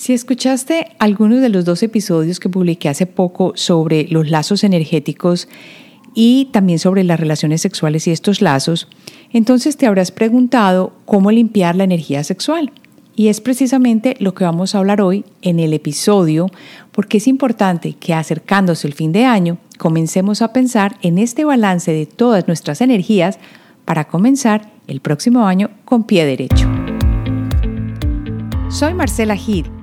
Si escuchaste algunos de los dos episodios que publiqué hace poco sobre los lazos energéticos y también sobre las relaciones sexuales y estos lazos, entonces te habrás preguntado cómo limpiar la energía sexual. Y es precisamente lo que vamos a hablar hoy en el episodio, porque es importante que acercándose el fin de año, comencemos a pensar en este balance de todas nuestras energías para comenzar el próximo año con pie derecho. Soy Marcela Gid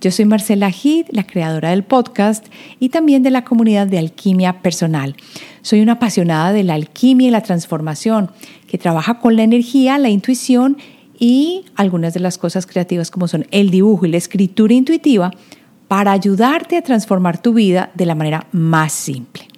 Yo soy Marcela Heath, la creadora del podcast y también de la comunidad de Alquimia Personal. Soy una apasionada de la alquimia y la transformación, que trabaja con la energía, la intuición y algunas de las cosas creativas como son el dibujo y la escritura intuitiva para ayudarte a transformar tu vida de la manera más simple.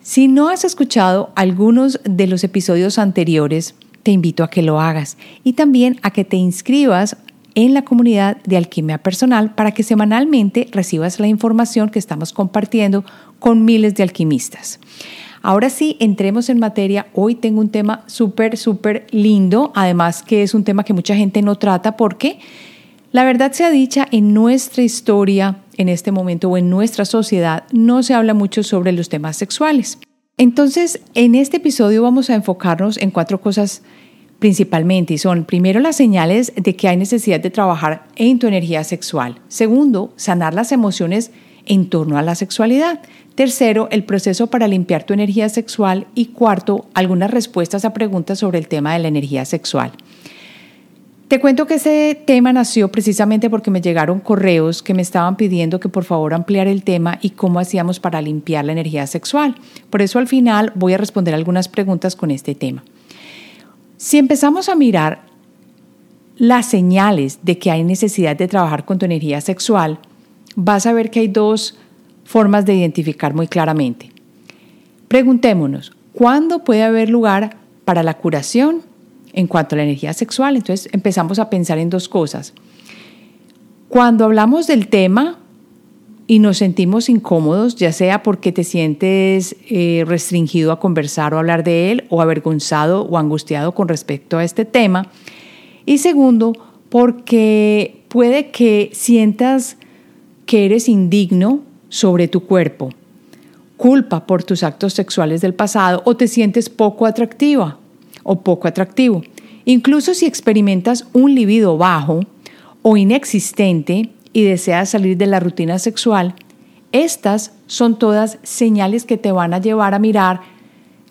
Si no has escuchado algunos de los episodios anteriores, te invito a que lo hagas y también a que te inscribas en la comunidad de Alquimia Personal para que semanalmente recibas la información que estamos compartiendo con miles de alquimistas. Ahora sí, entremos en materia. Hoy tengo un tema súper, súper lindo, además que es un tema que mucha gente no trata porque la verdad sea dicha, en nuestra historia, en este momento o en nuestra sociedad, no se habla mucho sobre los temas sexuales. Entonces, en este episodio vamos a enfocarnos en cuatro cosas principalmente y son primero las señales de que hay necesidad de trabajar en tu energía sexual. Segundo, sanar las emociones en torno a la sexualidad. Tercero, el proceso para limpiar tu energía sexual. Y cuarto, algunas respuestas a preguntas sobre el tema de la energía sexual. Te cuento que ese tema nació precisamente porque me llegaron correos que me estaban pidiendo que por favor ampliar el tema y cómo hacíamos para limpiar la energía sexual. Por eso al final voy a responder algunas preguntas con este tema. Si empezamos a mirar las señales de que hay necesidad de trabajar con tu energía sexual, vas a ver que hay dos formas de identificar muy claramente. Preguntémonos, ¿cuándo puede haber lugar para la curación en cuanto a la energía sexual? Entonces empezamos a pensar en dos cosas. Cuando hablamos del tema, y nos sentimos incómodos, ya sea porque te sientes eh, restringido a conversar o hablar de él, o avergonzado o angustiado con respecto a este tema. Y segundo, porque puede que sientas que eres indigno sobre tu cuerpo, culpa por tus actos sexuales del pasado o te sientes poco atractiva o poco atractivo. Incluso si experimentas un libido bajo o inexistente, y deseas salir de la rutina sexual, estas son todas señales que te van a llevar a mirar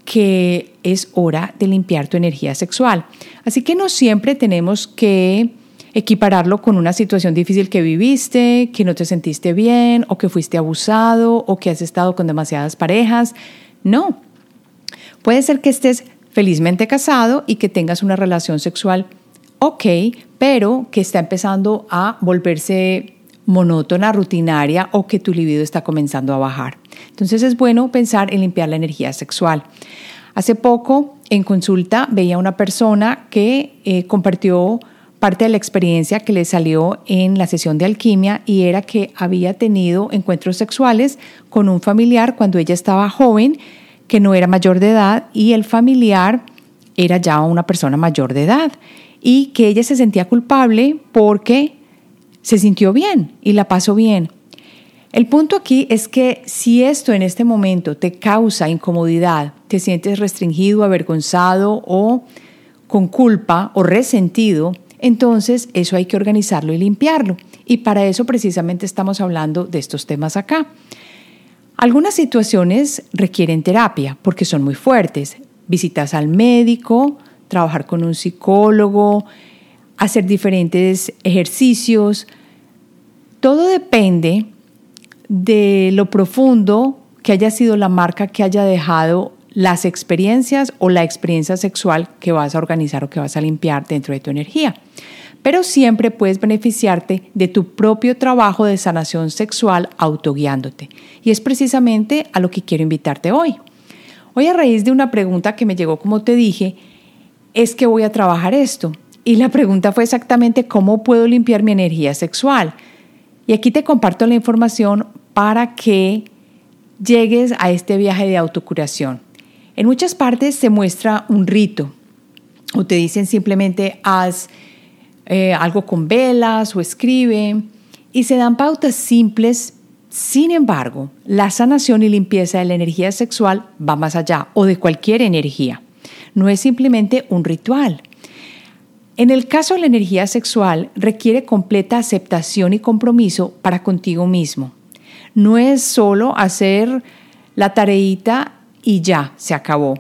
que es hora de limpiar tu energía sexual. Así que no siempre tenemos que equipararlo con una situación difícil que viviste, que no te sentiste bien o que fuiste abusado o que has estado con demasiadas parejas. No. Puede ser que estés felizmente casado y que tengas una relación sexual ok, pero que está empezando a volverse monótona, rutinaria o que tu libido está comenzando a bajar. Entonces es bueno pensar en limpiar la energía sexual. Hace poco en consulta veía una persona que eh, compartió parte de la experiencia que le salió en la sesión de alquimia y era que había tenido encuentros sexuales con un familiar cuando ella estaba joven, que no era mayor de edad y el familiar era ya una persona mayor de edad y que ella se sentía culpable porque se sintió bien y la pasó bien. El punto aquí es que si esto en este momento te causa incomodidad, te sientes restringido, avergonzado o con culpa o resentido, entonces eso hay que organizarlo y limpiarlo. Y para eso precisamente estamos hablando de estos temas acá. Algunas situaciones requieren terapia porque son muy fuertes. Visitas al médico, trabajar con un psicólogo, hacer diferentes ejercicios. Todo depende de lo profundo que haya sido la marca que haya dejado las experiencias o la experiencia sexual que vas a organizar o que vas a limpiar dentro de tu energía. pero siempre puedes beneficiarte de tu propio trabajo de sanación sexual autoguiándote. Y es precisamente a lo que quiero invitarte hoy. Hoy a raíz de una pregunta que me llegó, como te dije, es que voy a trabajar esto. Y la pregunta fue exactamente cómo puedo limpiar mi energía sexual. Y aquí te comparto la información para que llegues a este viaje de autocuración. En muchas partes se muestra un rito o te dicen simplemente haz eh, algo con velas o escribe y se dan pautas simples. Sin embargo, la sanación y limpieza de la energía sexual va más allá o de cualquier energía. No es simplemente un ritual. En el caso de la energía sexual, requiere completa aceptación y compromiso para contigo mismo. No es solo hacer la tareita y ya, se acabó.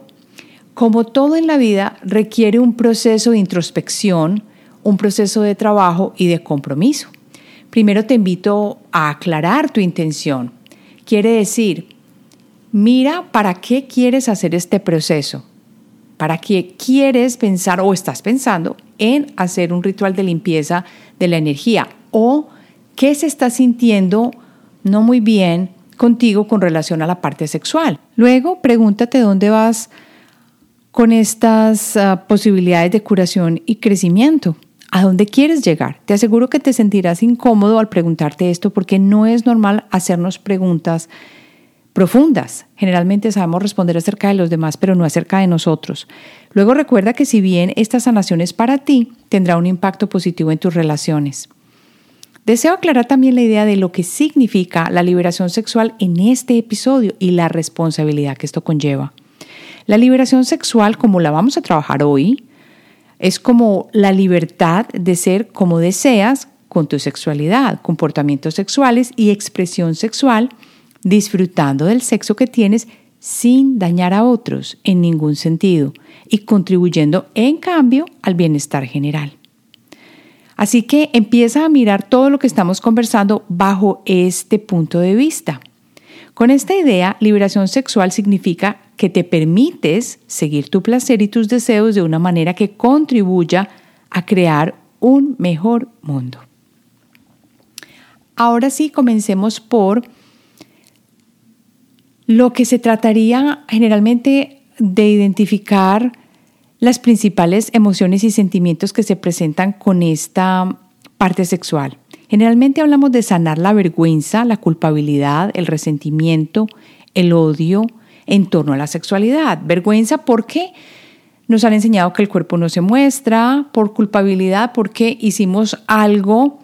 Como todo en la vida, requiere un proceso de introspección, un proceso de trabajo y de compromiso. Primero te invito a aclarar tu intención. Quiere decir, mira para qué quieres hacer este proceso, para qué quieres pensar o estás pensando en hacer un ritual de limpieza de la energía o qué se está sintiendo no muy bien contigo con relación a la parte sexual. Luego, pregúntate dónde vas con estas ah, posibilidades de curación y crecimiento. ¿A dónde quieres llegar? Te aseguro que te sentirás incómodo al preguntarte esto porque no es normal hacernos preguntas profundas. Generalmente sabemos responder acerca de los demás, pero no acerca de nosotros. Luego recuerda que si bien esta sanación es para ti, tendrá un impacto positivo en tus relaciones. Deseo aclarar también la idea de lo que significa la liberación sexual en este episodio y la responsabilidad que esto conlleva. La liberación sexual, como la vamos a trabajar hoy, es como la libertad de ser como deseas con tu sexualidad, comportamientos sexuales y expresión sexual, disfrutando del sexo que tienes sin dañar a otros en ningún sentido y contribuyendo en cambio al bienestar general. Así que empieza a mirar todo lo que estamos conversando bajo este punto de vista. Con esta idea, liberación sexual significa que te permites seguir tu placer y tus deseos de una manera que contribuya a crear un mejor mundo. Ahora sí, comencemos por lo que se trataría generalmente de identificar las principales emociones y sentimientos que se presentan con esta parte sexual. Generalmente hablamos de sanar la vergüenza, la culpabilidad, el resentimiento, el odio en torno a la sexualidad. Vergüenza porque nos han enseñado que el cuerpo no se muestra, por culpabilidad porque hicimos algo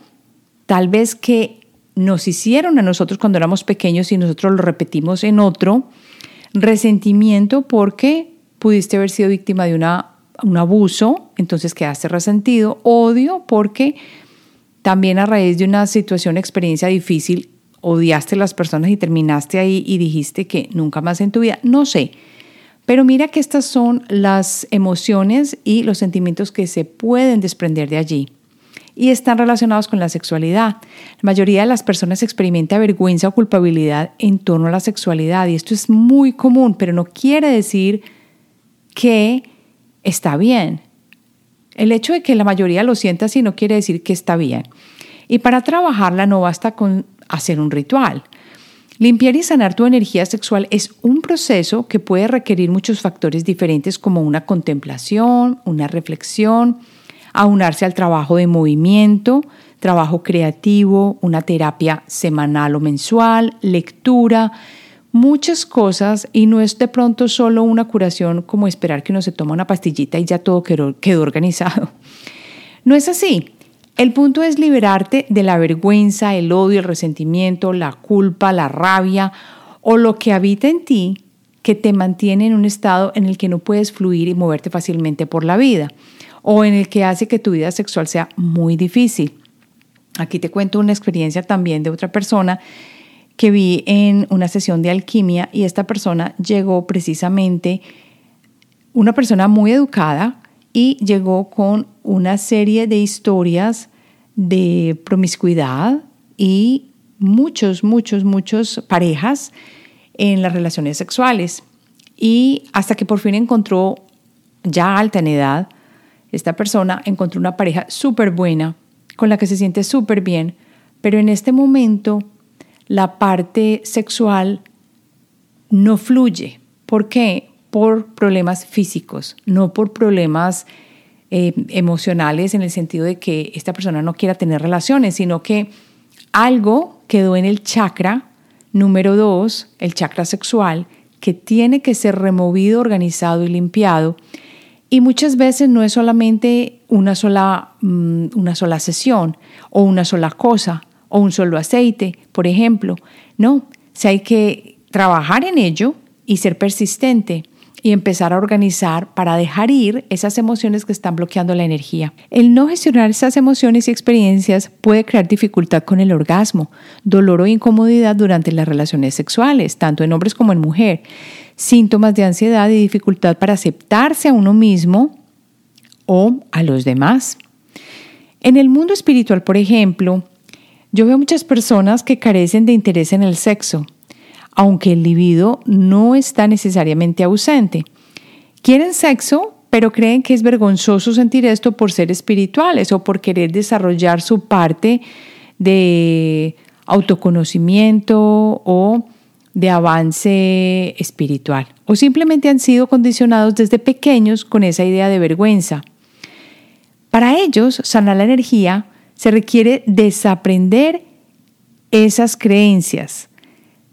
tal vez que nos hicieron a nosotros cuando éramos pequeños y nosotros lo repetimos en otro. Resentimiento porque pudiste haber sido víctima de una, un abuso, entonces quedaste resentido. Odio porque también a raíz de una situación, experiencia difícil, odiaste a las personas y terminaste ahí y dijiste que nunca más en tu vida. No sé. Pero mira que estas son las emociones y los sentimientos que se pueden desprender de allí y están relacionados con la sexualidad. La mayoría de las personas experimenta vergüenza o culpabilidad en torno a la sexualidad y esto es muy común, pero no quiere decir que está bien. El hecho de que la mayoría lo sienta así no quiere decir que está bien. Y para trabajarla no basta con hacer un ritual. Limpiar y sanar tu energía sexual es un proceso que puede requerir muchos factores diferentes como una contemplación, una reflexión, aunarse al trabajo de movimiento, trabajo creativo, una terapia semanal o mensual, lectura, muchas cosas y no es de pronto solo una curación como esperar que uno se toma una pastillita y ya todo quedó, quedó organizado. No es así. El punto es liberarte de la vergüenza, el odio, el resentimiento, la culpa, la rabia o lo que habita en ti que te mantiene en un estado en el que no puedes fluir y moverte fácilmente por la vida o en el que hace que tu vida sexual sea muy difícil. Aquí te cuento una experiencia también de otra persona que vi en una sesión de alquimia y esta persona llegó precisamente, una persona muy educada y llegó con una serie de historias de promiscuidad y muchos, muchos, muchos parejas en las relaciones sexuales. Y hasta que por fin encontró, ya alta en edad, esta persona encontró una pareja súper buena, con la que se siente súper bien, pero en este momento la parte sexual no fluye. ¿Por qué? Por problemas físicos, no por problemas eh, emocionales en el sentido de que esta persona no quiera tener relaciones, sino que algo quedó en el chakra número dos, el chakra sexual, que tiene que ser removido, organizado y limpiado. Y muchas veces no es solamente una sola, mm, una sola sesión o una sola cosa o un solo aceite, por ejemplo. No, si hay que trabajar en ello y ser persistente y empezar a organizar para dejar ir esas emociones que están bloqueando la energía. El no gestionar esas emociones y experiencias puede crear dificultad con el orgasmo, dolor o incomodidad durante las relaciones sexuales, tanto en hombres como en mujer, síntomas de ansiedad y dificultad para aceptarse a uno mismo o a los demás. En el mundo espiritual, por ejemplo, yo veo muchas personas que carecen de interés en el sexo, aunque el libido no está necesariamente ausente. Quieren sexo, pero creen que es vergonzoso sentir esto por ser espirituales o por querer desarrollar su parte de autoconocimiento o de avance espiritual. O simplemente han sido condicionados desde pequeños con esa idea de vergüenza. Para ellos, sanar la energía se requiere desaprender esas creencias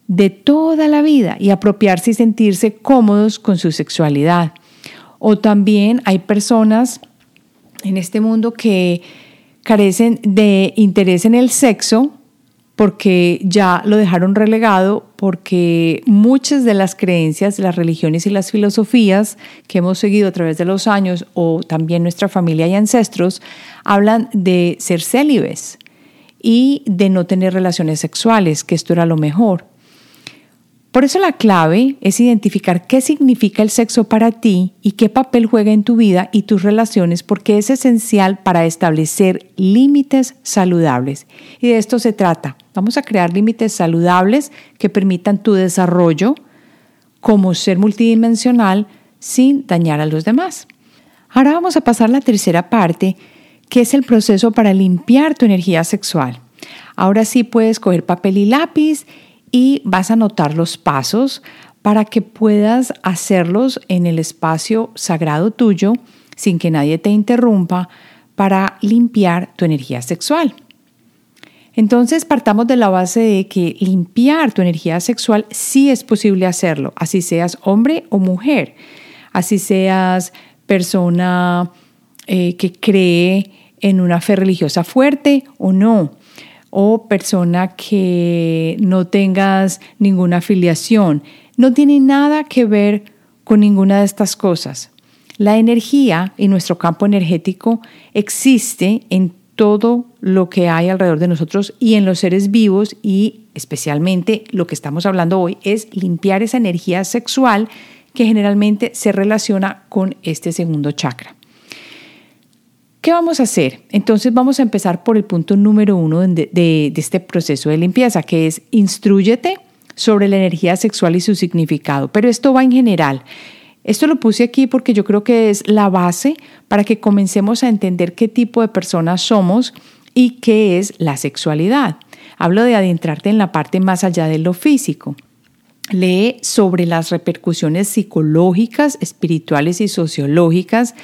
de toda la vida y apropiarse y sentirse cómodos con su sexualidad. O también hay personas en este mundo que carecen de interés en el sexo porque ya lo dejaron relegado, porque muchas de las creencias, las religiones y las filosofías que hemos seguido a través de los años, o también nuestra familia y ancestros, hablan de ser célibes y de no tener relaciones sexuales, que esto era lo mejor. Por eso la clave es identificar qué significa el sexo para ti y qué papel juega en tu vida y tus relaciones porque es esencial para establecer límites saludables. Y de esto se trata. Vamos a crear límites saludables que permitan tu desarrollo como ser multidimensional sin dañar a los demás. Ahora vamos a pasar a la tercera parte, que es el proceso para limpiar tu energía sexual. Ahora sí puedes coger papel y lápiz y vas a anotar los pasos para que puedas hacerlos en el espacio sagrado tuyo sin que nadie te interrumpa para limpiar tu energía sexual. Entonces partamos de la base de que limpiar tu energía sexual sí es posible hacerlo, así seas hombre o mujer, así seas persona eh, que cree en una fe religiosa fuerte o no, o persona que no tengas ninguna afiliación. No tiene nada que ver con ninguna de estas cosas. La energía y nuestro campo energético existe en todo lo que hay alrededor de nosotros y en los seres vivos y especialmente lo que estamos hablando hoy es limpiar esa energía sexual que generalmente se relaciona con este segundo chakra. ¿Qué vamos a hacer? Entonces vamos a empezar por el punto número uno de, este proceso de limpieza, que es instruyete sobre la energía sexual y su significado. Pero esto va en general. Esto lo puse aquí porque yo creo que es la base para que comencemos a entender qué tipo de personas somos y qué es la sexualidad. Hablo de adentrarte en la parte más allá de lo físico. Lee sobre las repercusiones psicológicas, espirituales y sociológicas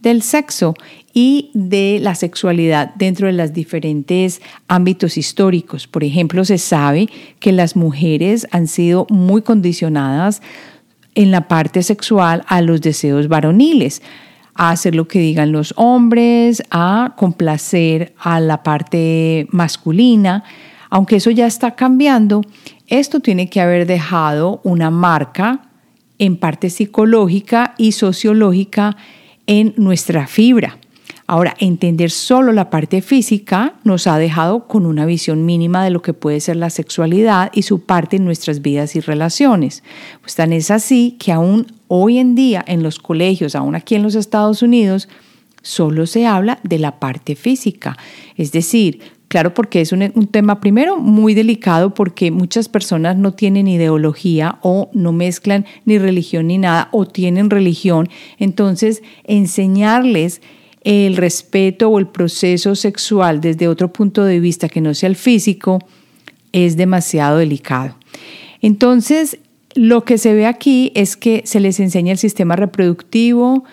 del sexo y de la sexualidad dentro de los diferentes ámbitos históricos. Por ejemplo, se sabe que las mujeres han sido muy condicionadas en la parte sexual a los deseos varoniles, a hacer lo que digan los hombres, a complacer a la parte masculina. Aunque eso ya está cambiando, esto tiene que haber dejado una marca en parte psicológica y sociológica en nuestra fibra. Ahora, entender solo la parte física nos ha dejado con una visión mínima de lo que puede ser la sexualidad y su parte en nuestras vidas y relaciones. Pues tan es así que aún hoy en día en los colegios, aún aquí en los Estados Unidos, solo se habla de la parte física. Es decir, claro, porque es un, un, tema primero muy delicado porque muchas personas no tienen ideología o no mezclan ni religión ni nada o tienen religión. Entonces, enseñarles el respeto o el proceso sexual desde otro punto de vista que no sea el físico es demasiado delicado. Entonces, lo que se ve aquí es que se les enseña el sistema reproductivo,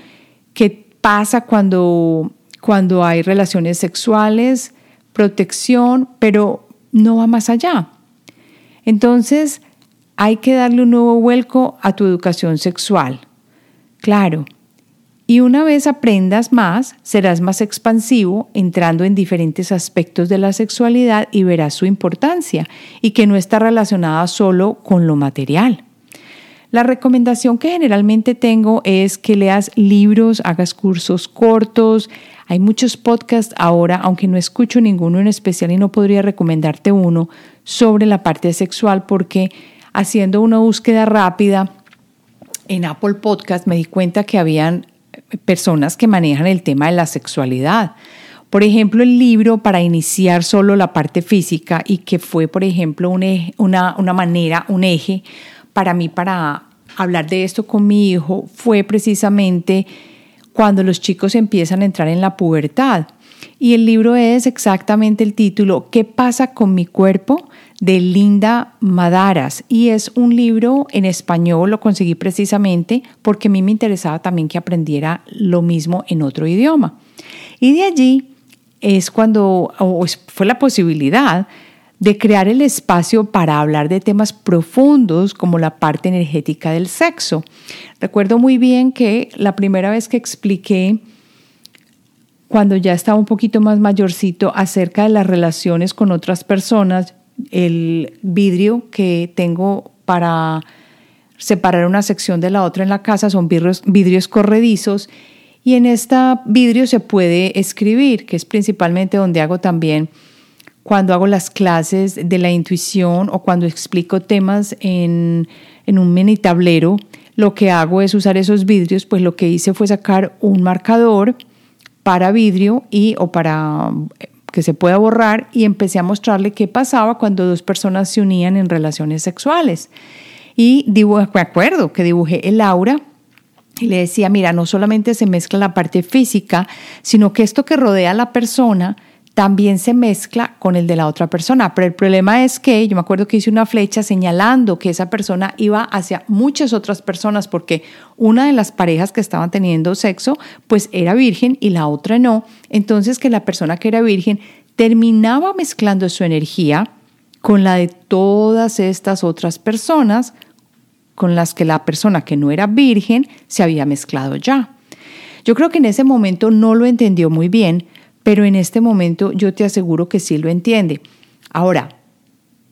qué pasa cuando, cuando hay relaciones sexuales, protección, pero no va más allá. Entonces, hay que darle un nuevo vuelco a tu educación sexual. Claro. Y una vez aprendas más, serás más expansivo, entrando en diferentes aspectos de la sexualidad y verás su importancia y que no está relacionada solo con lo material. La recomendación que generalmente tengo es que leas libros, hagas cursos cortos. Hay muchos podcasts ahora, aunque no escucho ninguno en especial y no podría recomendarte uno sobre la parte sexual porque haciendo una búsqueda rápida en Apple Podcast me di cuenta que habían personas que manejan el tema de la sexualidad. Por ejemplo, el libro para iniciar solo la parte física y que fue, por ejemplo, una, una manera, un eje para mí para hablar de esto con mi hijo fue precisamente cuando los chicos empiezan a entrar en la pubertad. Y el libro es exactamente el título, ¿Qué pasa con mi cuerpo? De Linda Madaras. Y es un libro en español, lo conseguí precisamente porque a mí me interesaba también que aprendiera lo mismo en otro idioma. Y de allí es cuando, o fue la posibilidad de crear el espacio para hablar de temas profundos como la parte energética del sexo. Recuerdo muy bien que la primera vez que expliqué, cuando ya estaba un poquito más mayorcito, acerca de las relaciones con otras personas, el vidrio que tengo para separar una sección de la otra en la casa son vidrios, vidrios corredizos y en este vidrio se puede escribir, que es principalmente donde hago también cuando hago las clases de la intuición o cuando explico temas en, un mini tablero, lo que hago es usar esos vidrios, pues lo que hice fue sacar un marcador para vidrio y o para que se pueda borrar y empecé a mostrarle qué pasaba cuando dos personas se unían en relaciones sexuales. Y me acuerdo que dibujé el aura y le decía, mira, no solamente se mezcla la parte física, sino que esto que rodea a la persona también se mezcla con el de la otra persona. Pero el problema es que yo me acuerdo que hice una flecha señalando que esa persona iba hacia muchas otras personas porque una de las parejas que estaban teniendo sexo pues era virgen y la otra no. Entonces que la persona que era virgen terminaba mezclando su energía con la de todas estas otras personas con las que la persona que no era virgen se había mezclado ya. Yo creo que en ese momento no lo entendió muy bien, pero en este momento yo te aseguro que sí lo entiende. Ahora,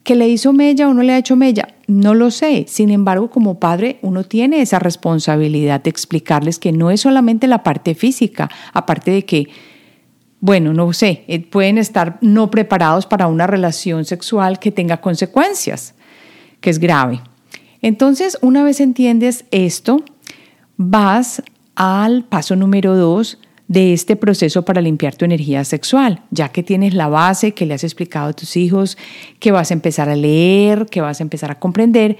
¿qué le hizo Mella o no le ha hecho Mella? No lo sé. Sin embargo, como padre, uno tiene esa responsabilidad de explicarles que no es solamente la parte física, aparte de que, bueno, no sé, eh, pueden estar no preparados para una relación sexual que tenga consecuencias, que es grave. Entonces, una vez entiendes esto, vas al paso número dos, de este proceso para limpiar tu energía sexual, ya que tienes la base que le has explicado a tus hijos, que vas a empezar a leer, que vas a empezar a comprender,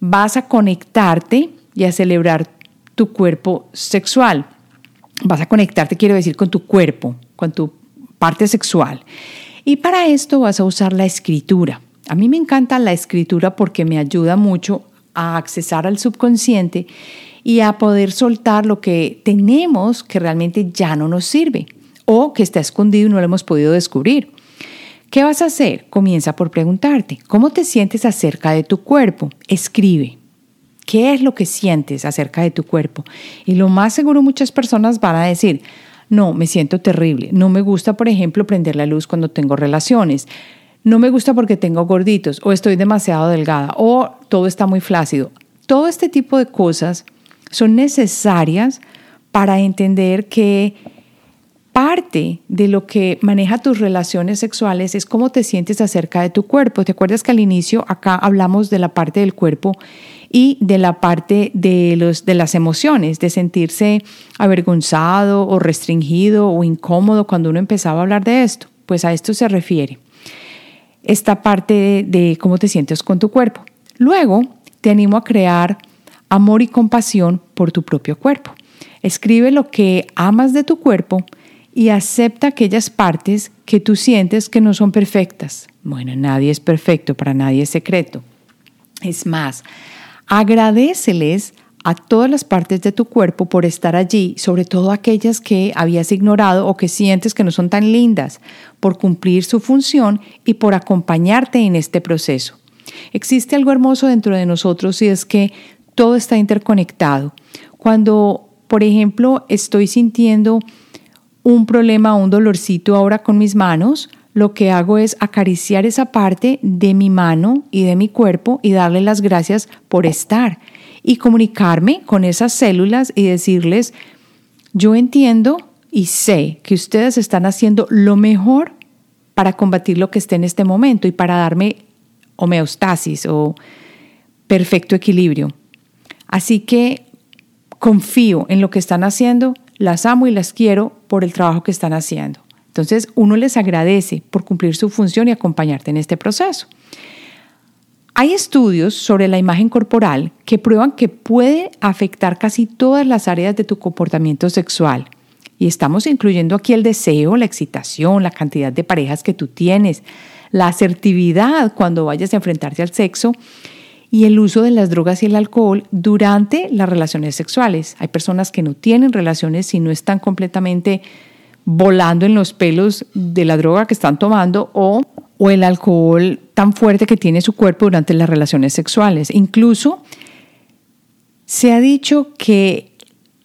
vas a conectarte y a celebrar tu cuerpo sexual. Vas a conectarte, quiero decir, con tu cuerpo, con tu parte sexual. Y para esto vas a usar la escritura. A mí me encanta la escritura porque me ayuda mucho a accesar al subconsciente y a poder soltar lo que tenemos que realmente ya no nos sirve o que está escondido y no lo hemos podido descubrir. ¿Qué vas a hacer? Comienza por preguntarte, ¿cómo te sientes acerca de tu cuerpo? Escribe. ¿Qué es lo que sientes acerca de tu cuerpo? Y lo más seguro muchas personas van a decir, no, me siento terrible. No me gusta, por ejemplo, prender la luz cuando tengo relaciones. No me gusta porque tengo gorditos o estoy demasiado delgada o todo está muy flácido. Todo este tipo de cosas son necesarias para entender que parte de lo que maneja tus relaciones sexuales es cómo te sientes acerca de tu cuerpo. ¿Te acuerdas que al inicio acá hablamos de la parte del cuerpo y de la parte de, los, de las emociones, de sentirse avergonzado o restringido o incómodo cuando uno empezaba a hablar de esto? Pues a esto se refiere esta parte de cómo te sientes con tu cuerpo. Luego te animo a crear amor y compasión por tu propio cuerpo. Escribe lo que amas de tu cuerpo y acepta aquellas partes que tú sientes que no son perfectas. Bueno, nadie es perfecto, para nadie es secreto. Es más, agradeceles a todas las partes de tu cuerpo por estar allí, sobre todo aquellas que habías ignorado o que sientes que no son tan lindas, por cumplir su función y por acompañarte en este proceso. Existe algo hermoso dentro de nosotros y es que todo está interconectado. Cuando, por ejemplo, estoy sintiendo un problema un dolorcito ahora con mis manos, lo que hago es acariciar esa parte de mi mano y de mi cuerpo y darle las gracias por estar y comunicarme con esas células y decirles, yo entiendo y sé que ustedes están haciendo lo mejor para combatir lo que esté en este momento y para darme homeostasis o perfecto equilibrio. Así que confío en lo que están haciendo, las amo y las quiero por el trabajo que están haciendo. Entonces uno les agradece por cumplir su función y acompañarte en este proceso. Hay estudios sobre la imagen corporal que prueban que puede afectar casi todas las áreas de tu comportamiento sexual. Y estamos incluyendo aquí el deseo, la excitación, la cantidad de parejas que tú tienes, la asertividad cuando vayas a enfrentarte al sexo y el uso de las drogas y el alcohol durante las relaciones sexuales. Hay personas que no tienen relaciones y no están completamente volando en los pelos de la droga que están tomando o, o el alcohol tan fuerte que tiene su cuerpo durante las relaciones sexuales. Incluso se ha dicho que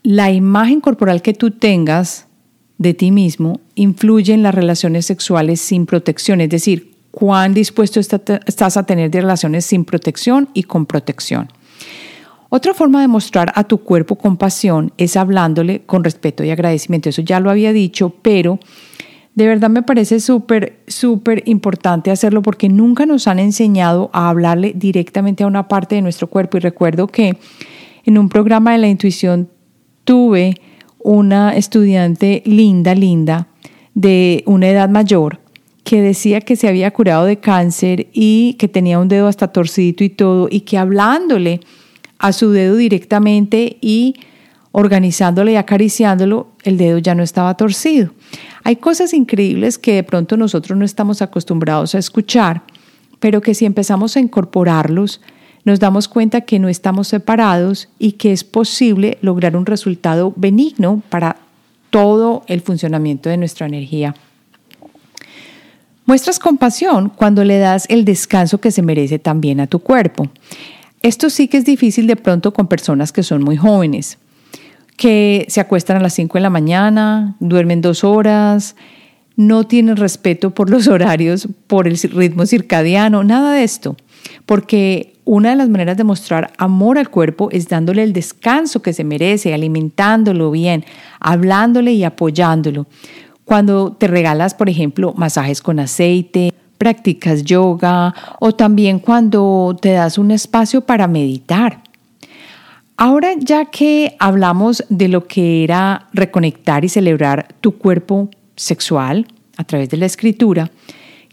la imagen corporal que tú tengas de ti mismo influye en las relaciones sexuales sin protección, es decir, cuán dispuesto estás a tener relaciones sin protección y con protección. Otra forma de mostrar a tu cuerpo compasión es hablándole con respeto y agradecimiento. Eso ya lo había dicho, pero de verdad me parece súper, súper importante hacerlo porque nunca nos han enseñado a hablarle directamente a una parte de nuestro cuerpo. Y recuerdo que en un programa de la intuición tuve una estudiante linda, linda, de una edad mayor, que decía que se había curado de cáncer y que tenía un dedo hasta torcidito y todo, y que hablándole a su dedo directamente y organizándole y acariciándolo, el dedo ya no estaba torcido. Hay cosas increíbles que de pronto nosotros no estamos acostumbrados a escuchar, pero que si empezamos a incorporarlos, nos damos cuenta que no estamos separados y que es posible lograr un resultado benigno para todo el funcionamiento de nuestra energía. Muestras compasión cuando le das el descanso que se merece también a tu cuerpo. Esto sí que es difícil de pronto con personas que son muy jóvenes, que se acuestan a las 5 de la mañana, duermen dos horas, no tienen respeto por los horarios, por el ritmo circadiano, nada de esto. Porque una de las maneras de mostrar amor al cuerpo es dándole el descanso que se merece, alimentándolo bien, hablándole y apoyándolo. Cuando te regalas, por ejemplo, masajes con aceite, practicas yoga o también cuando te das un espacio para meditar. Ahora ya que hablamos de lo que era reconectar y celebrar tu cuerpo sexual a través de la escritura,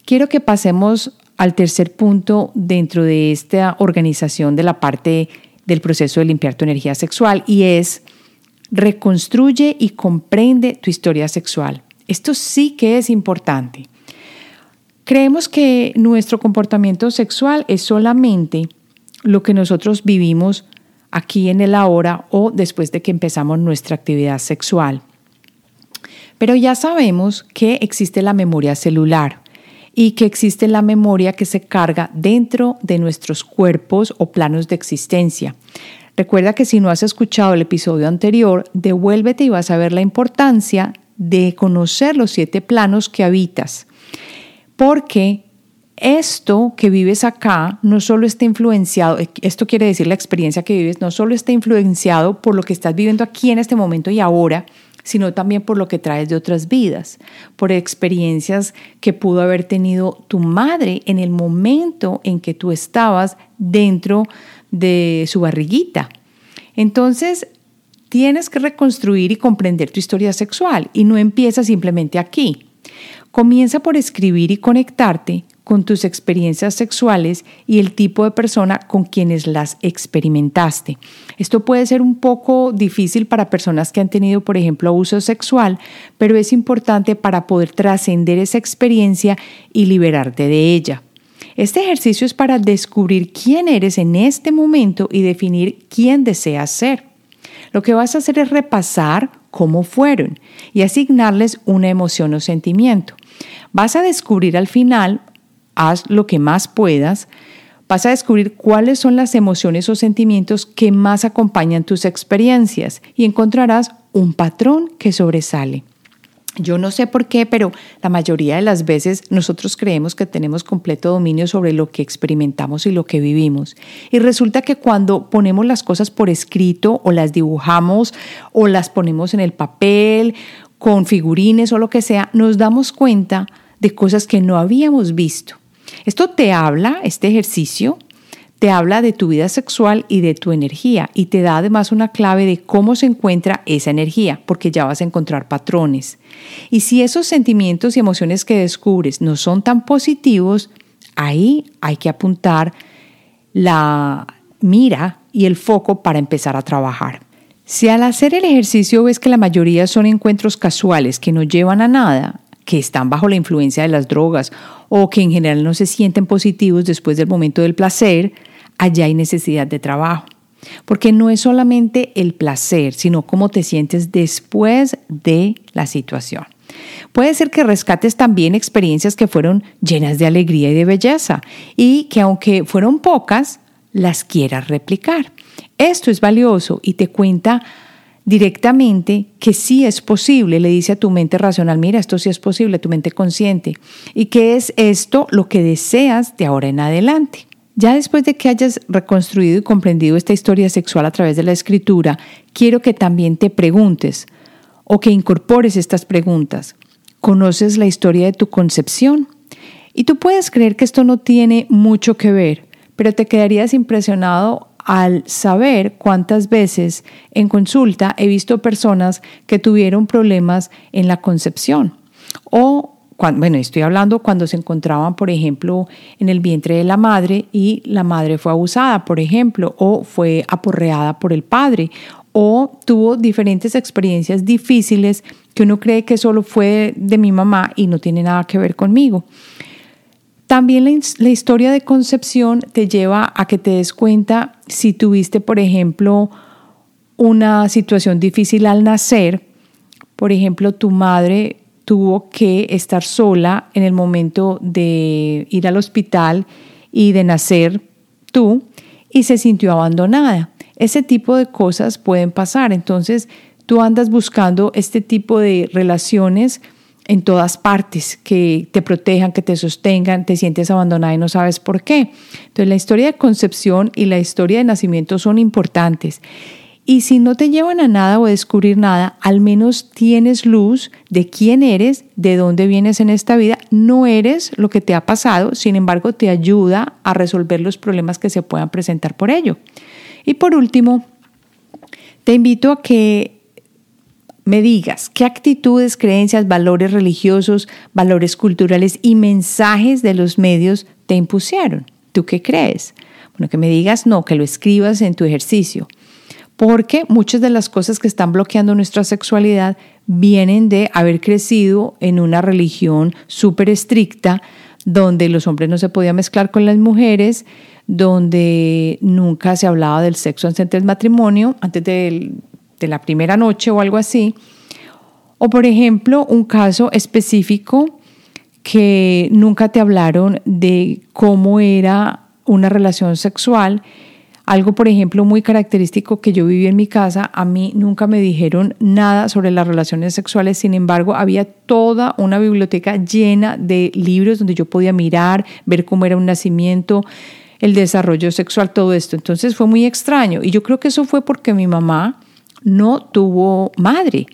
quiero que pasemos al tercer punto dentro de esta organización de la parte del proceso de limpiar tu energía sexual y es reconstruye y comprende tu historia sexual. Esto sí que es importante. Creemos que nuestro comportamiento sexual es solamente lo que nosotros vivimos aquí en el ahora o después de que empezamos nuestra actividad sexual. Pero ya sabemos que existe la memoria celular y que existe la memoria que se carga dentro de nuestros cuerpos o planos de existencia. Recuerda que si no has escuchado el episodio anterior, devuélvete y vas a ver la importancia de conocer los siete planos que habitas. Porque esto que vives acá no solo está influenciado, esto quiere decir la experiencia que vives, no solo está influenciado por lo que estás viviendo aquí en este momento y ahora, sino también por lo que traes de otras vidas, por experiencias que pudo haber tenido tu madre en el momento en que tú estabas dentro de su barriguita. Entonces, Tienes que reconstruir y comprender tu historia sexual y no empieza simplemente aquí. Comienza por escribir y conectarte con tus experiencias sexuales y el tipo de persona con quienes las experimentaste. Esto puede ser un poco difícil para personas que han tenido, por ejemplo, abuso sexual, pero es importante para poder trascender esa experiencia y liberarte de ella. Este ejercicio es para descubrir quién eres en este momento y definir quién deseas ser. Lo que vas a hacer es repasar cómo fueron y asignarles una emoción o sentimiento. Vas a descubrir al final, haz lo que más puedas, vas a descubrir cuáles son las emociones o sentimientos que más acompañan tus experiencias y encontrarás un patrón que sobresale. Yo no sé por qué, pero la mayoría de las veces nosotros creemos que tenemos completo dominio sobre lo que experimentamos y lo que vivimos. Y resulta que cuando ponemos las cosas por escrito o las dibujamos o las ponemos en el papel con figurines o lo que sea, nos damos cuenta de cosas que no habíamos visto. Esto te habla, este ejercicio, te habla de tu vida sexual y de tu energía y te da además una clave de cómo se encuentra esa energía, porque ya vas a encontrar patrones. Y si esos sentimientos y emociones que descubres no son tan positivos, ahí hay que apuntar la mira y el foco para empezar a trabajar. Si al hacer el ejercicio ves que la mayoría son encuentros casuales que no llevan a nada, que están bajo la influencia de las drogas o que en general no se sienten positivos después del momento del placer, allá hay necesidad de trabajo. Porque no es solamente el placer, sino cómo te sientes después de la situación. Puede ser que rescates también experiencias que fueron llenas de alegría y de belleza y que aunque fueron pocas, las quieras replicar. Esto es valioso y te cuenta directamente que sí es posible, le dice a tu mente racional, mira, esto sí es posible, tu mente consciente, y que es esto lo que deseas de ahora en adelante. Ya después de que hayas reconstruido y comprendido esta historia sexual a través de la escritura, quiero que también te preguntes o que incorpores estas preguntas. ¿Conoces la historia de tu concepción? Y tú puedes creer que esto no tiene mucho que ver, pero te quedarías impresionado al saber cuántas veces en consulta he visto personas que tuvieron problemas en la concepción o bueno, estoy hablando cuando se encontraban, por ejemplo, en el vientre de la madre y la madre fue abusada, por ejemplo, o fue aporreada por el padre, o tuvo diferentes experiencias difíciles que uno cree que solo fue de mi mamá y no tiene nada que ver conmigo. También la, la, historia de concepción te lleva a que te des cuenta si tuviste, por ejemplo, una situación difícil al nacer, por ejemplo, tu madre tuvo que estar sola en el momento de ir al hospital y de nacer tú y se sintió abandonada. Ese tipo de cosas pueden pasar. Entonces, tú andas buscando este tipo de relaciones en todas partes, que te protejan, que te sostengan, te sientes abandonada y no sabes por qué. Entonces, la historia de concepción y la historia de nacimiento son importantes. Y si no te llevan a nada o a descubrir nada, al menos tienes luz de quién eres, de dónde vienes en esta vida. No eres lo que te ha pasado, sin embargo te ayuda a resolver los problemas que se puedan presentar por ello. Y por último, te invito a que me digas qué actitudes, creencias, valores religiosos, valores culturales y mensajes de los medios te impusieron. ¿Tú qué crees? Bueno, que me digas no, que lo escribas en tu ejercicio porque muchas de las cosas que están bloqueando nuestra sexualidad vienen de haber crecido en una religión súper estricta, donde los hombres no se podían mezclar con las mujeres, donde nunca se hablaba del sexo antes del matrimonio, antes de, de la primera noche o algo así. O por ejemplo, un caso específico que nunca te hablaron de cómo era una relación sexual algo, por ejemplo, muy característico que yo viví en mi casa, a mí nunca me dijeron nada sobre las relaciones sexuales, sin embargo, había toda una biblioteca llena de libros donde yo podía mirar, ver cómo era un nacimiento, el desarrollo sexual, todo esto. Entonces fue muy extraño y yo creo que eso fue porque mi mamá no tuvo madre.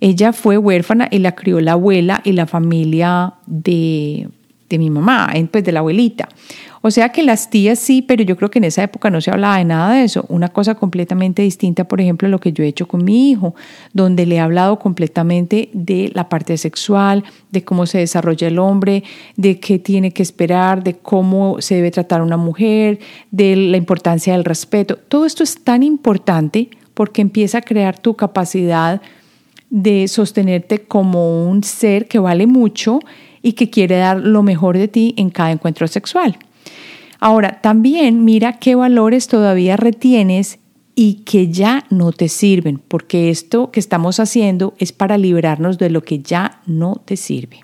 Ella fue huérfana y la crió la abuela y la familia de de mi mamá, pues de la abuelita. O sea que las tías sí, pero yo creo que en esa época no se hablaba de nada de eso. Una cosa completamente distinta, por ejemplo, lo que yo he hecho con mi hijo, donde le he hablado completamente de la parte sexual, de cómo se desarrolla el hombre, de qué tiene que esperar, de cómo se debe tratar a una mujer, de la importancia del respeto. Todo esto es tan importante porque empieza a crear tu capacidad de sostenerte como un ser que vale mucho y que quiere dar lo mejor de ti en cada encuentro sexual. Ahora, también mira qué valores todavía retienes y que ya no te sirven, porque esto que estamos haciendo es para liberarnos de lo que ya no te sirve.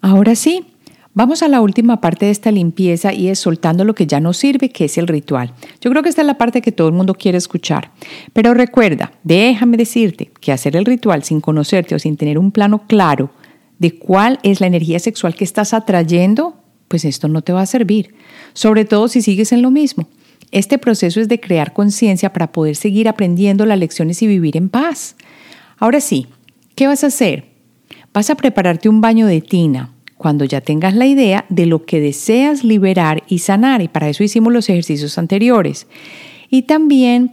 Ahora sí, vamos a la última parte de esta limpieza y es soltando lo que ya no sirve, que es el ritual. Yo creo que esta es la parte que todo el mundo quiere escuchar. Pero recuerda, déjame decirte que hacer el ritual sin conocerte o sin tener un plano claro de cuál es la energía sexual que estás atrayendo, pues esto no te va a servir sobre todo si sigues en lo mismo. Este proceso es de crear conciencia para poder seguir aprendiendo las lecciones y vivir en paz. Ahora sí, ¿qué vas a hacer? Vas a prepararte un baño de tina cuando ya tengas la idea de lo que deseas liberar y sanar, y para eso hicimos los ejercicios anteriores. Y también,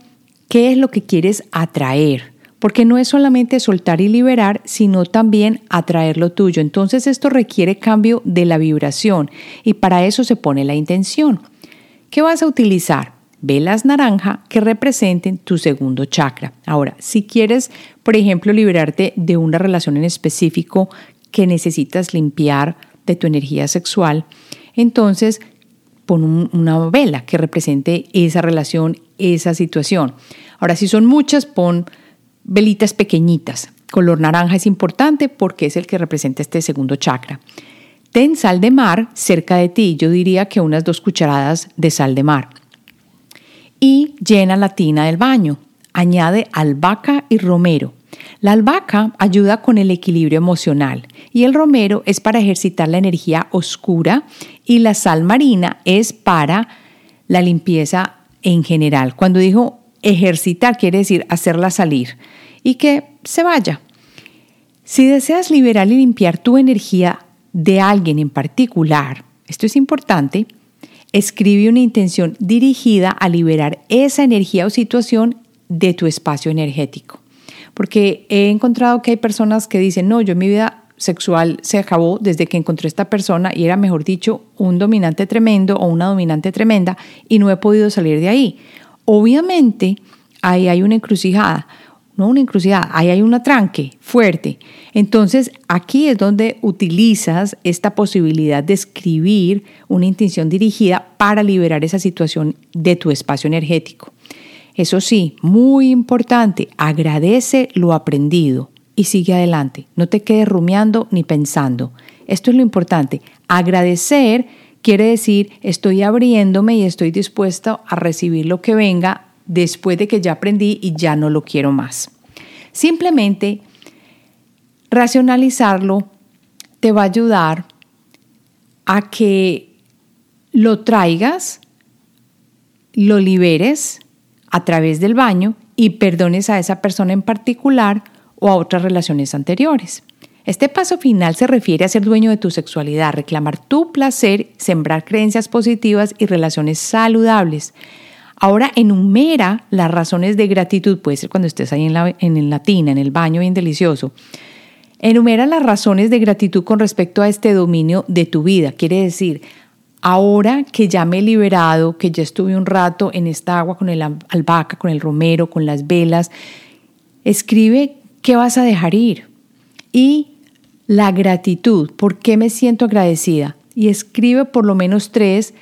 ¿qué es lo que quieres atraer? Porque no es solamente soltar y liberar, sino también atraer lo tuyo. Entonces esto requiere cambio de la vibración y para eso se pone la intención. ¿Qué vas a utilizar? Velas naranja que representen tu segundo chakra. Ahora, si quieres, por ejemplo, liberarte de una relación en específico que necesitas limpiar de tu energía sexual, entonces pon una vela que represente esa relación, esa situación. Ahora, si son muchas, pon velitas pequeñitas. Color naranja es importante porque es el que representa este segundo chakra. Ten sal de mar cerca de ti, yo diría que unas dos cucharadas de sal de mar. Y llena la tina del baño. Añade albahaca y romero. La albahaca ayuda con el equilibrio emocional y el romero es para ejercitar la energía oscura y la sal marina es para la limpieza en general. Cuando dijo ejercitar quiere decir hacerla salir y que se vaya. Si deseas liberar y limpiar tu energía de alguien en particular, esto es importante, escribe una intención dirigida a liberar esa energía o situación de tu espacio energético. Porque he encontrado que hay personas que dicen, no, yo mi vida sexual se acabó desde que encontré esta persona y era, mejor dicho, un dominante tremendo o una dominante tremenda y no he podido salir de ahí. Obviamente, ahí hay una encrucijada no una encrucijada, ahí hay un atranque fuerte. Entonces, aquí es donde utilizas esta posibilidad de escribir una intención dirigida para liberar esa situación de tu espacio energético. Eso sí, muy importante, agradece lo aprendido y sigue adelante. No te quedes rumiando ni pensando. Esto es lo importante. Agradecer quiere decir estoy abriéndome y estoy dispuesto a recibir lo que venga después de que ya aprendí y ya no lo quiero más. Simplemente racionalizarlo te va a ayudar a que lo traigas, lo liberes a través del baño y perdones a esa persona en particular o a otras relaciones anteriores. Este paso final se refiere a ser dueño de tu sexualidad, reclamar tu placer, sembrar creencias positivas y relaciones saludables. Ahora enumera las razones de gratitud, puede ser cuando estés ahí en la, en la tina, en el baño bien delicioso. Enumera las razones de gratitud con respecto a este dominio de tu vida. Quiere decir, ahora que ya me he liberado, que ya estuve un rato en esta agua con el albahaca, con el romero, con las velas, escribe qué vas a dejar ir. Y la gratitud, ¿por qué me siento agradecida? Y escribe por lo menos tres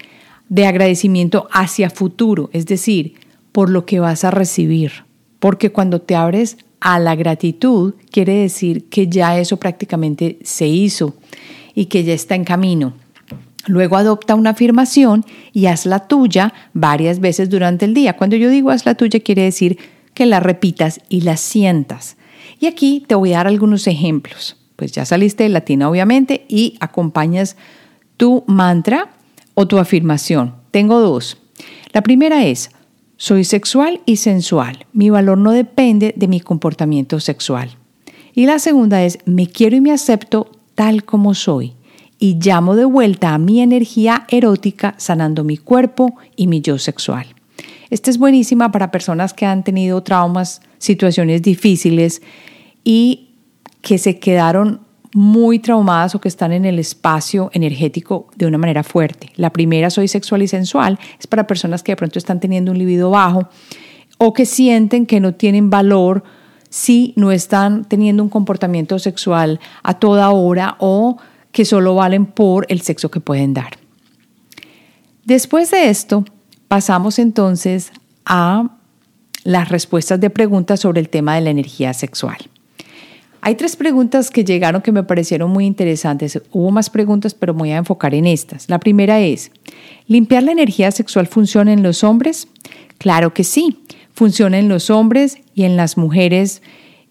de agradecimiento hacia futuro, es decir, por lo que vas a recibir. Porque cuando te abres a la gratitud, quiere decir que ya eso prácticamente se hizo y que ya está en camino. Luego adopta una afirmación y haz la tuya varias veces durante el día. Cuando yo digo haz la tuya, quiere decir que la repitas y la sientas. Y aquí te voy a dar algunos ejemplos. Pues ya saliste de latina, obviamente, y acompañas tu mantra o tu afirmación. Tengo dos. La primera es, soy sexual y sensual. Mi valor no depende de mi comportamiento sexual. Y la segunda es, me quiero y me acepto tal como soy. y llamo de vuelta a mi energía erótica sanando mi cuerpo y mi yo sexual. Esta es buenísima para personas que han tenido traumas, situaciones difíciles y que se quedaron muy traumadas o que están en el espacio energético de una manera fuerte. La primera, soy sexual y sensual, es para personas que de pronto están teniendo un libido bajo o que sienten que no tienen valor si no están teniendo un comportamiento sexual a toda hora o que solo valen por el sexo que pueden dar. Después de esto, pasamos entonces a las respuestas de preguntas sobre el tema de la energía sexual. Hay tres preguntas que llegaron que me parecieron muy interesantes. Hubo más preguntas, pero me voy a enfocar en estas. La primera es, ¿limpiar la energía sexual funciona en los hombres? Claro que sí, funciona en los hombres y en las mujeres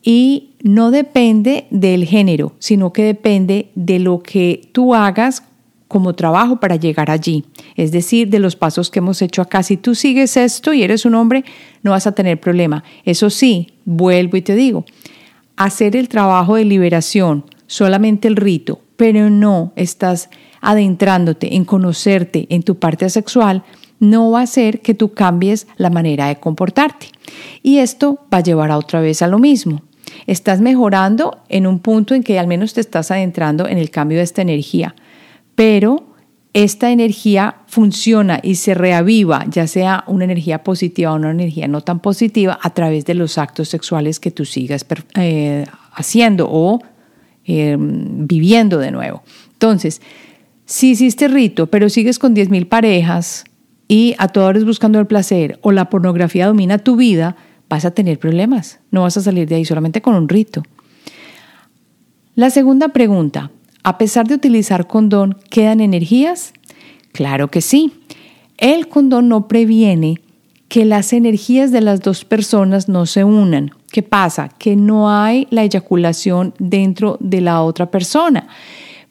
y no depende del género, sino que depende de lo que tú hagas como trabajo para llegar allí. Es decir, de los pasos que hemos hecho acá. Si tú sigues esto y eres un hombre, no vas a tener problema. Eso sí, vuelvo y te digo, hacer el trabajo de liberación, solamente el rito, pero no estás adentrándote en conocerte en tu parte sexual, no va a hacer que tú cambies la manera de comportarte. Y esto va a llevar a otra vez a lo mismo. Estás mejorando en un punto en que al menos te estás adentrando en el cambio de esta energía, pero esta energía funciona y se reaviva, ya sea una energía positiva o una energía no tan positiva, a través de los actos sexuales que tú sigas eh, haciendo o em, viviendo de nuevo. Entonces, si hiciste rito, pero sigues con 10.000 parejas y a todas horas buscando el placer o la pornografía domina tu vida, vas a tener problemas. No vas a salir de ahí solamente con un rito. La segunda pregunta, a pesar de utilizar condón, ¿quedan energías? Claro que sí. El condón no previene que las energías de las dos personas no se unan. ¿Qué pasa? Que no hay la eyaculación dentro de la otra persona.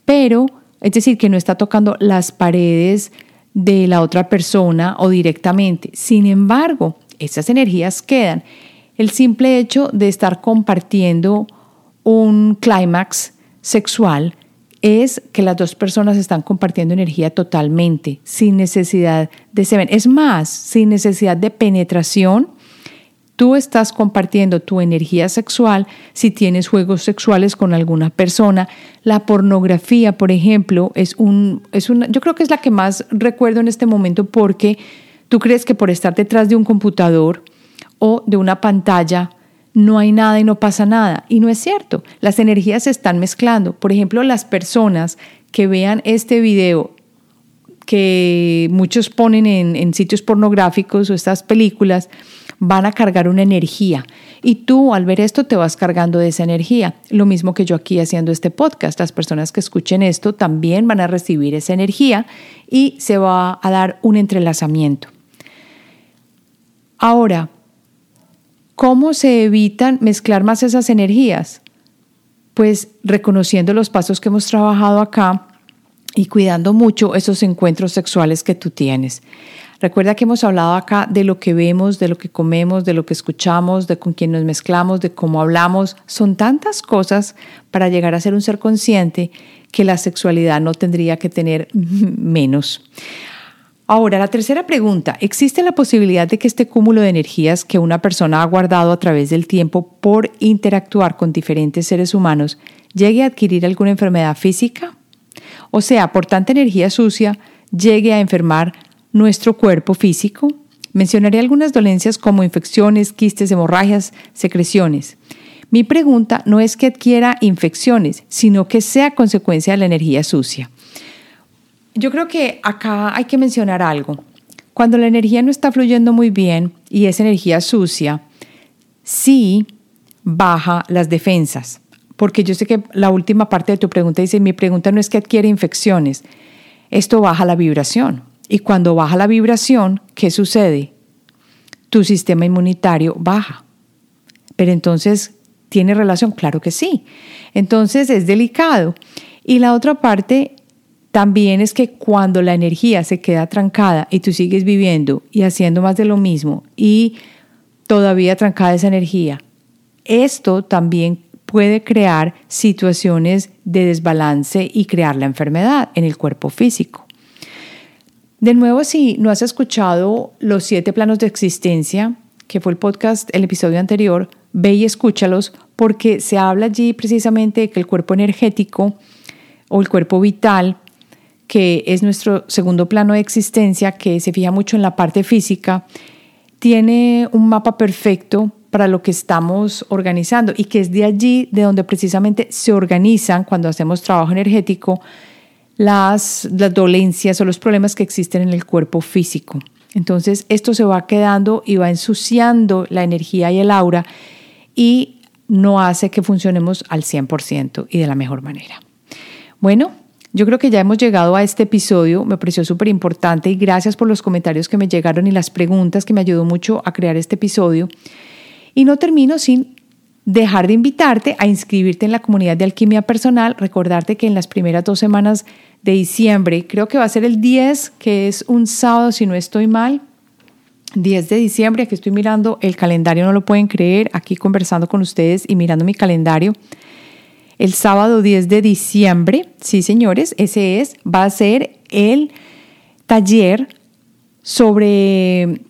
Pero, es decir, que no está tocando las paredes de la otra persona o directamente. Sin embargo, esas energías quedan. El simple hecho de estar compartiendo un clímax sexual es que las dos personas están compartiendo energía totalmente, sin necesidad de semen. Es más, sin necesidad de penetración, tú estás compartiendo tu energía sexual si tienes juegos sexuales con alguna persona. La pornografía, por ejemplo, es un, es yo creo que es la que más recuerdo en este momento porque tú crees que por estar detrás de un computador o de una pantalla no hay nada y no pasa nada. Y no es cierto, las energías se están mezclando. Por ejemplo, las personas que vean este video que muchos ponen en, sitios pornográficos o estas películas, van a cargar una energía. Y tú al ver esto te vas cargando de esa energía. Lo mismo que yo aquí haciendo este podcast. Las personas que escuchen esto también van a recibir esa energía y se va a dar un entrelazamiento. Ahora, ¿Cómo se evitan mezclar más esas energías? Pues reconociendo los pasos que hemos trabajado acá y cuidando mucho esos encuentros sexuales que tú tienes. Recuerda que hemos hablado acá de lo que vemos, de lo que comemos, de lo que escuchamos, de con quién nos mezclamos, de cómo hablamos. Son tantas cosas para llegar a ser un ser consciente que la sexualidad no tendría que tener menos. Ahora, la tercera pregunta, ¿existe la posibilidad de que este cúmulo de energías que una persona ha guardado a través del tiempo por interactuar con diferentes seres humanos llegue a adquirir alguna enfermedad física? O sea, por tanta energía sucia, llegue a enfermar nuestro cuerpo físico. Mencionaré algunas dolencias como infecciones, quistes, hemorragias, secreciones. Mi pregunta no es que adquiera infecciones, sino que sea consecuencia de la energía sucia. Yo creo que acá hay que mencionar algo. Cuando la energía no está fluyendo muy bien y es energía sucia, sí baja las defensas. Porque yo sé que la última parte de tu pregunta dice, mi pregunta no es que adquiere infecciones, esto baja la vibración. Y cuando baja la vibración, ¿qué sucede? Tu sistema inmunitario baja. Pero entonces, ¿tiene relación? Claro que sí. Entonces es delicado. Y la otra parte también es que cuando la energía se queda trancada y tú sigues viviendo y haciendo más de lo mismo y todavía trancada esa energía, esto también puede crear situaciones de desbalance y crear la enfermedad en el cuerpo físico. De nuevo, si no has escuchado los siete planos de existencia, que fue el podcast, el episodio anterior, ve y escúchalos porque se habla allí precisamente de que el cuerpo energético o el cuerpo vital, que es nuestro segundo plano de existencia, que se fija mucho en la parte física, tiene un mapa perfecto para lo que estamos organizando y que es de allí de donde precisamente se organizan cuando hacemos trabajo energético las, dolencias o los problemas que existen en el cuerpo físico. Entonces esto se va quedando y va ensuciando la energía y el aura y no hace que funcionemos al 100% y de la mejor manera. Bueno, yo creo que ya hemos llegado a este episodio, me pareció súper importante y gracias por los comentarios que me llegaron y las preguntas que me ayudó mucho a crear este episodio. Y no termino sin dejar de invitarte a inscribirte en la comunidad de alquimia personal, recordarte que en las primeras dos semanas de diciembre, creo que va a ser el 10, que es un sábado si no estoy mal, 10 de diciembre, aquí estoy mirando el calendario, no lo pueden creer, aquí conversando con ustedes y mirando mi calendario. El sábado 10 de diciembre, sí señores, ese es, va a ser el taller sobre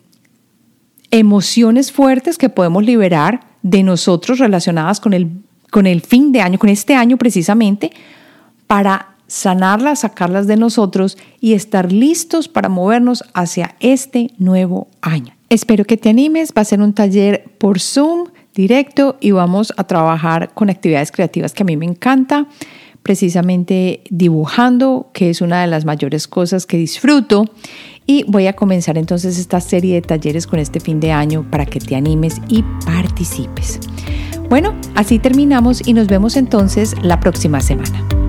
emociones fuertes que podemos liberar de nosotros relacionadas con el, con el fin de año, con este año precisamente, para sanarlas, sacarlas de nosotros y estar listos para movernos hacia este nuevo año. Espero que te animes, va a ser un taller por Zoom directo y vamos a trabajar con actividades creativas que a mí me encanta, precisamente dibujando, que es una de las mayores cosas que disfruto. Y voy a comenzar entonces esta serie de talleres con este fin de año para que te animes y participes. Bueno, así terminamos y nos vemos entonces la próxima semana.